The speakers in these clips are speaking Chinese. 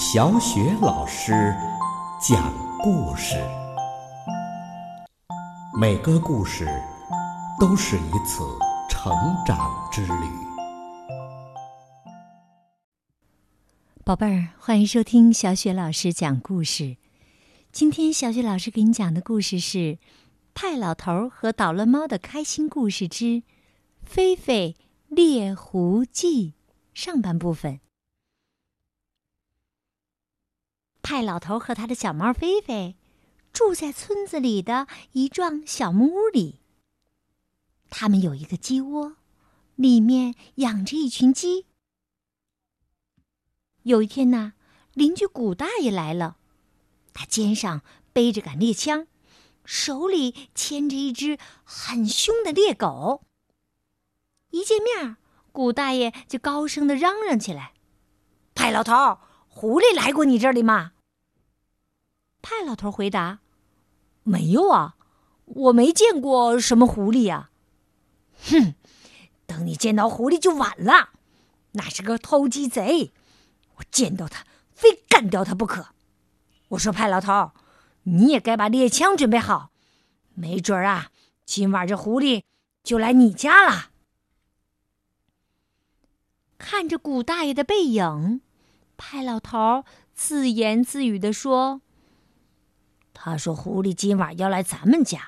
小雪老师讲故事，每个故事都是一次成长之旅。宝贝儿，欢迎收听小雪老师讲故事。今天小雪老师给你讲的故事是《派老头和捣乱猫的开心故事之菲菲猎狐记》上半部分。派老头和他的小猫菲菲住在村子里的一幢小木屋里。他们有一个鸡窝，里面养着一群鸡。有一天呢，邻居古大爷来了，他肩上背着杆猎枪，手里牵着一只很凶的猎狗。一见面，古大爷就高声的嚷嚷起来：“派老头，狐狸来过你这里吗？”派老头回答：“没有啊，我没见过什么狐狸呀。”“哼，等你见到狐狸就晚了，那是个偷鸡贼，我见到他非干掉他不可。”我说：“派老头，你也该把猎枪准备好，没准儿啊，今晚这狐狸就来你家了。”看着古大爷的背影，派老头自言自语的说。他说：“狐狸今晚要来咱们家，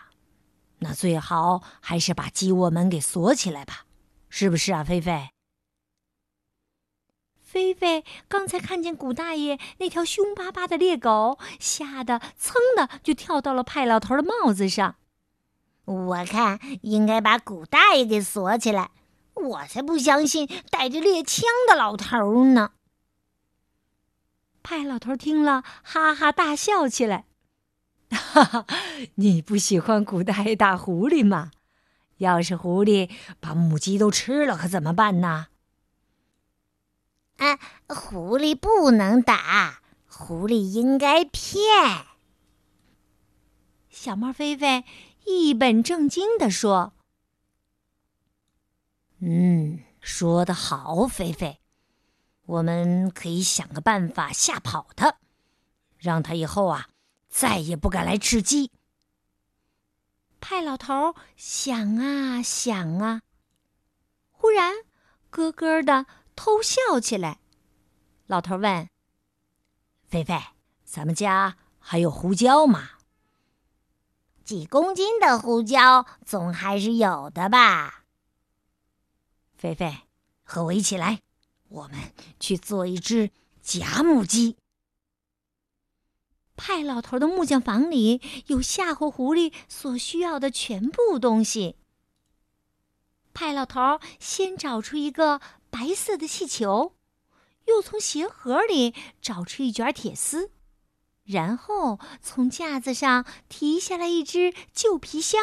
那最好还是把鸡窝门给锁起来吧，是不是啊，菲菲？”菲菲刚才看见古大爷那条凶巴巴的猎狗，吓得噌的就跳到了派老头的帽子上。我看应该把古大爷给锁起来，我才不相信带着猎枪的老头呢。派老头听了，哈哈大笑起来。哈哈，你不喜欢古大爷打狐狸吗？要是狐狸把母鸡都吃了，可怎么办呢？啊，狐狸不能打，狐狸应该骗。小猫菲菲一本正经地说：“嗯，说得好，菲菲，我们可以想个办法吓跑它，让它以后啊。”再也不敢来吃鸡。派老头想啊想啊，忽然咯咯的偷笑起来。老头问：“菲菲，咱们家还有胡椒吗？几公斤的胡椒总还是有的吧？”菲菲，和我一起来，我们去做一只假母鸡。派老头的木匠房里有吓唬狐狸所需要的全部东西。派老头先找出一个白色的气球，又从鞋盒里找出一卷铁丝，然后从架子上提下来一只旧皮箱，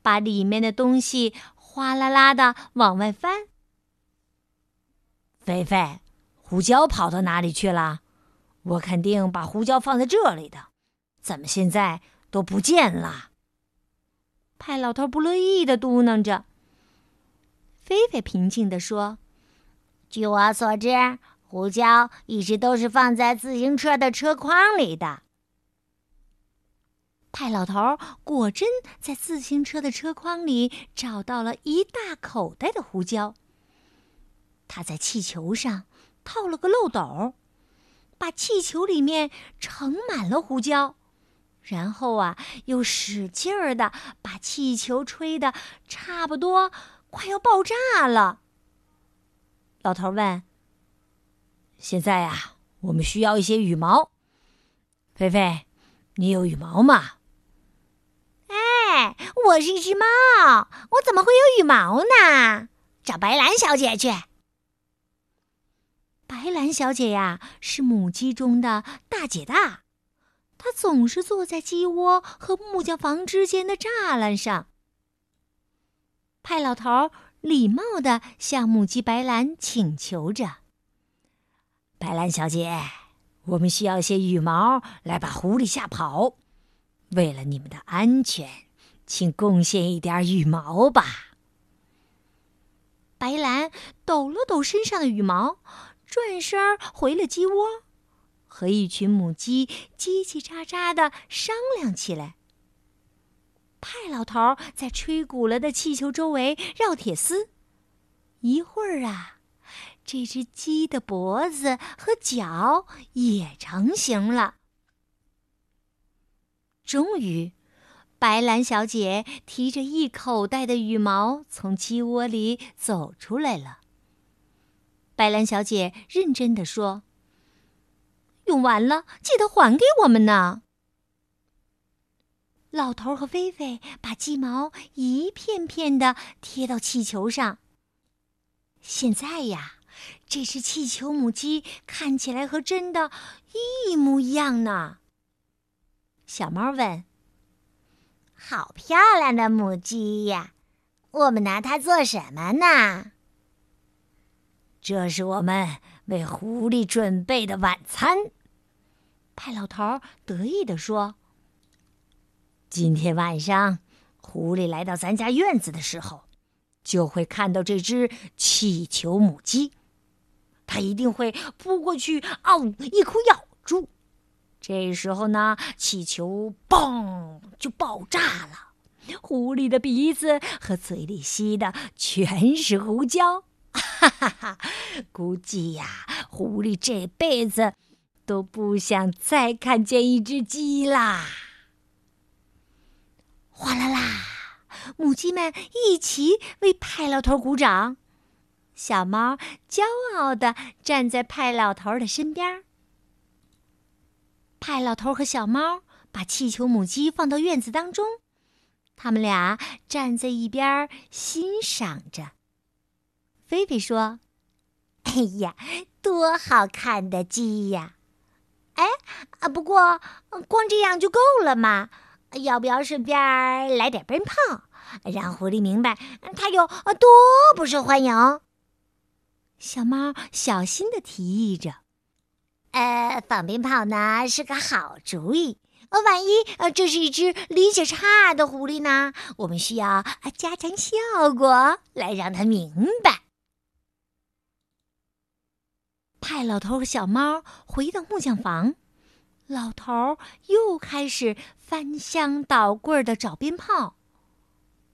把里面的东西哗啦啦的往外翻。菲菲，胡椒跑到哪里去了？我肯定把胡椒放在这里的，怎么现在都不见了？派老头不乐意的嘟囔着。菲菲平静的说：“据我所知，胡椒一直都是放在自行车的车筐里的。”派老头果真在自行车的车筐里找到了一大口袋的胡椒。他在气球上套了个漏斗。把气球里面盛满了胡椒，然后啊，又使劲儿的把气球吹得差不多快要爆炸了。老头问：“现在啊，我们需要一些羽毛。菲菲，你有羽毛吗？”“哎，我是一只猫，我怎么会有羽毛呢？找白兰小姐去。”白兰小姐呀，是母鸡中的大姐大，她总是坐在鸡窝和木匠房之间的栅栏上。派老头礼貌地向母鸡白兰请求着：“白兰小姐，我们需要些羽毛来把狐狸吓跑。为了你们的安全，请贡献一点羽毛吧。”白兰抖了抖身上的羽毛。转身回了鸡窝，和一群母鸡叽叽喳喳的商量起来。派老头在吹鼓了的气球周围绕铁丝，一会儿啊，这只鸡的脖子和脚也成型了。终于，白兰小姐提着一口袋的羽毛从鸡窝里走出来了。白兰小姐认真的说：“用完了，记得还给我们呢。”老头和菲菲把鸡毛一片片的贴到气球上。现在呀，这只气球母鸡看起来和真的一模一样呢。小猫问：“好漂亮的母鸡呀，我们拿它做什么呢？”这是我们为狐狸准备的晚餐。派老头得意地说。今天晚上，狐狸来到咱家院子的时候，就会看到这只气球母鸡。它一定会扑过去，嗷一口咬住。这时候呢，气球嘣就爆炸了，狐狸的鼻子和嘴里吸的全是胡椒。哈哈哈！估计呀，狐狸这辈子都不想再看见一只鸡啦。哗啦啦！母鸡们一起为派老头鼓掌。小猫骄傲地站在派老头的身边。派老头和小猫把气球母鸡放到院子当中，他们俩站在一边欣赏着。菲菲说：“哎呀，多好看的鸡呀！哎啊，不过光这样就够了吗？”要不要顺便来点鞭炮，让狐狸明白它有多不受欢迎？小猫小心的提议着：“呃，放鞭炮呢是个好主意。万一呃这是一只理解差的狐狸呢？我们需要加强效果来让它明白。”派老头和小猫回到木匠房。老头又开始翻箱倒柜的找鞭炮。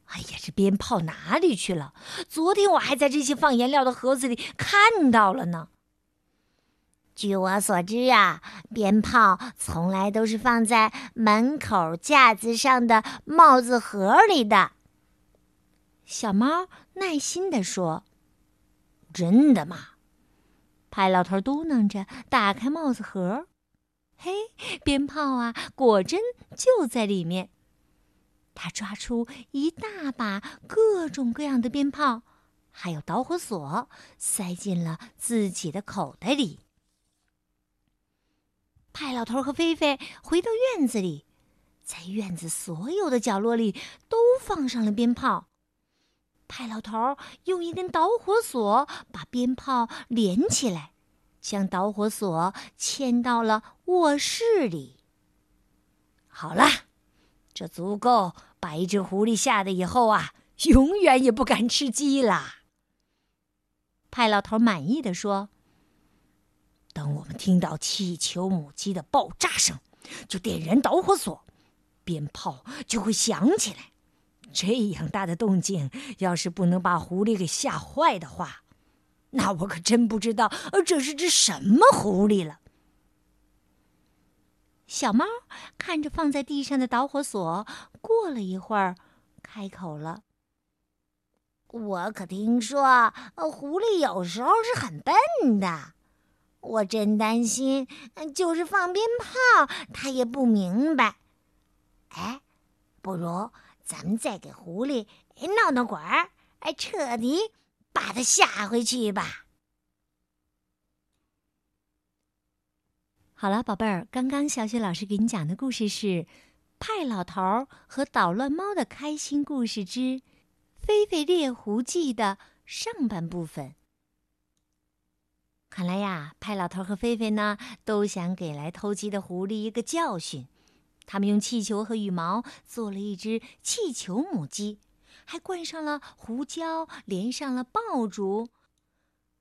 哎呀，这鞭炮哪里去了？昨天我还在这些放颜料的盒子里看到了呢。据我所知啊，鞭炮从来都是放在门口架子上的帽子盒里的。小猫耐心地说：“真的吗？”派老头嘟囔着打开帽子盒。嘿，鞭炮啊，果真就在里面。他抓出一大把各种各样的鞭炮，还有导火索，塞进了自己的口袋里。派老头和菲菲回到院子里，在院子所有的角落里都放上了鞭炮。派老头用一根导火索把鞭炮连起来。将导火索牵到了卧室里。好了，这足够把一只狐狸吓得以后啊，永远也不敢吃鸡啦。派老头满意的说：“等我们听到气球母鸡的爆炸声，就点燃导火索，鞭炮就会响起来。这样大的动静，要是不能把狐狸给吓坏的话。”那我可真不知道，这是只什么狐狸了。小猫看着放在地上的导火索，过了一会儿，开口了：“我可听说，狐狸有时候是很笨的。我真担心，就是放鞭炮，它也不明白。哎，不如咱们再给狐狸闹闹鬼儿，哎，彻底……”把他吓回去吧。好了，宝贝儿，刚刚小雪老师给你讲的故事是《派老头和捣乱猫的开心故事之菲菲猎狐记》的上半部分。看来呀，派老头和菲菲呢，都想给来偷鸡的狐狸一个教训。他们用气球和羽毛做了一只气球母鸡。还灌上了胡椒，连上了爆竹，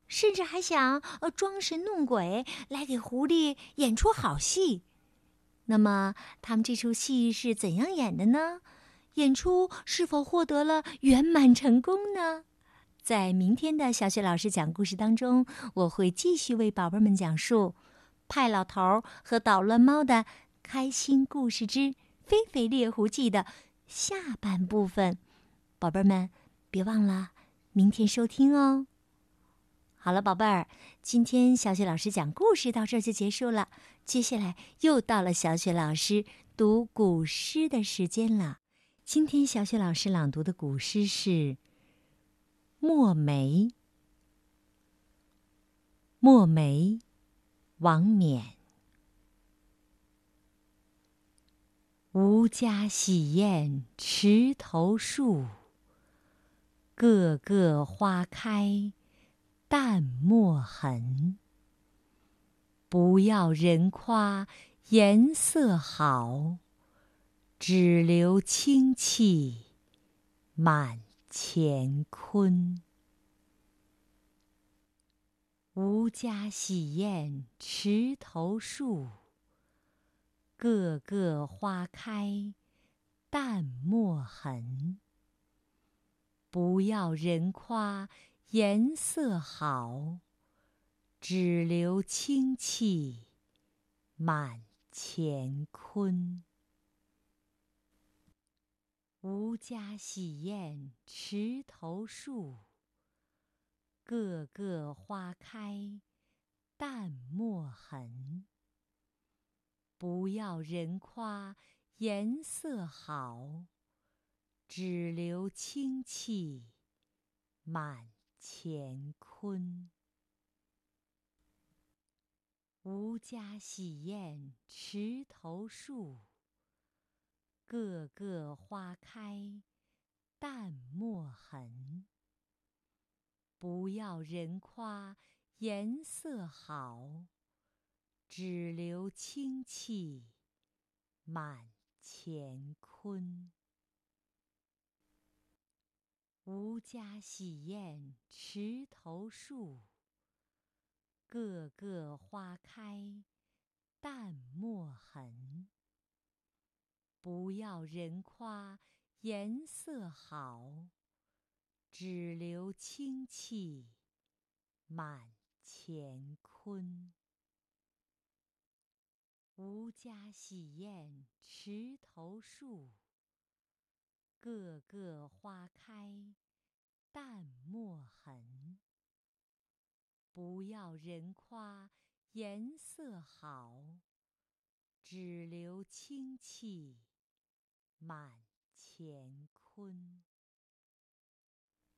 甚至还想呃装神弄鬼来给狐狸演出好戏。那么，他们这出戏是怎样演的呢？演出是否获得了圆满成功呢？在明天的小雪老师讲故事当中，我会继续为宝贝们讲述派老头和捣乱猫的开心故事之《飞飞猎狐记》的下半部分。宝贝们，别忘了明天收听哦。好了，宝贝儿，今天小雪老师讲故事到这儿就结束了。接下来又到了小雪老师读古诗的时间了。今天小雪老师朗读的古诗是《墨梅》。《墨梅》，王冕。吾家洗砚池头树，个个花开。淡墨痕，不要人夸颜色好，只留清气满乾坤。吾家洗砚池头树，个个花开淡墨痕，不要人夸。颜色好，只留清气满乾坤。吾家洗砚池头树，个个花开淡墨痕。不要人夸颜色好，只留清气满。乾坤。吾家洗砚池头树，个个花开淡墨痕。不要人夸颜色好，只留清气满乾坤。吾家洗砚池头树，个个花开淡墨痕。不要人夸颜色好，只留清气满乾坤。吾家洗砚池头树。个个花开淡墨痕。不要人夸颜色好，只留清气满乾坤。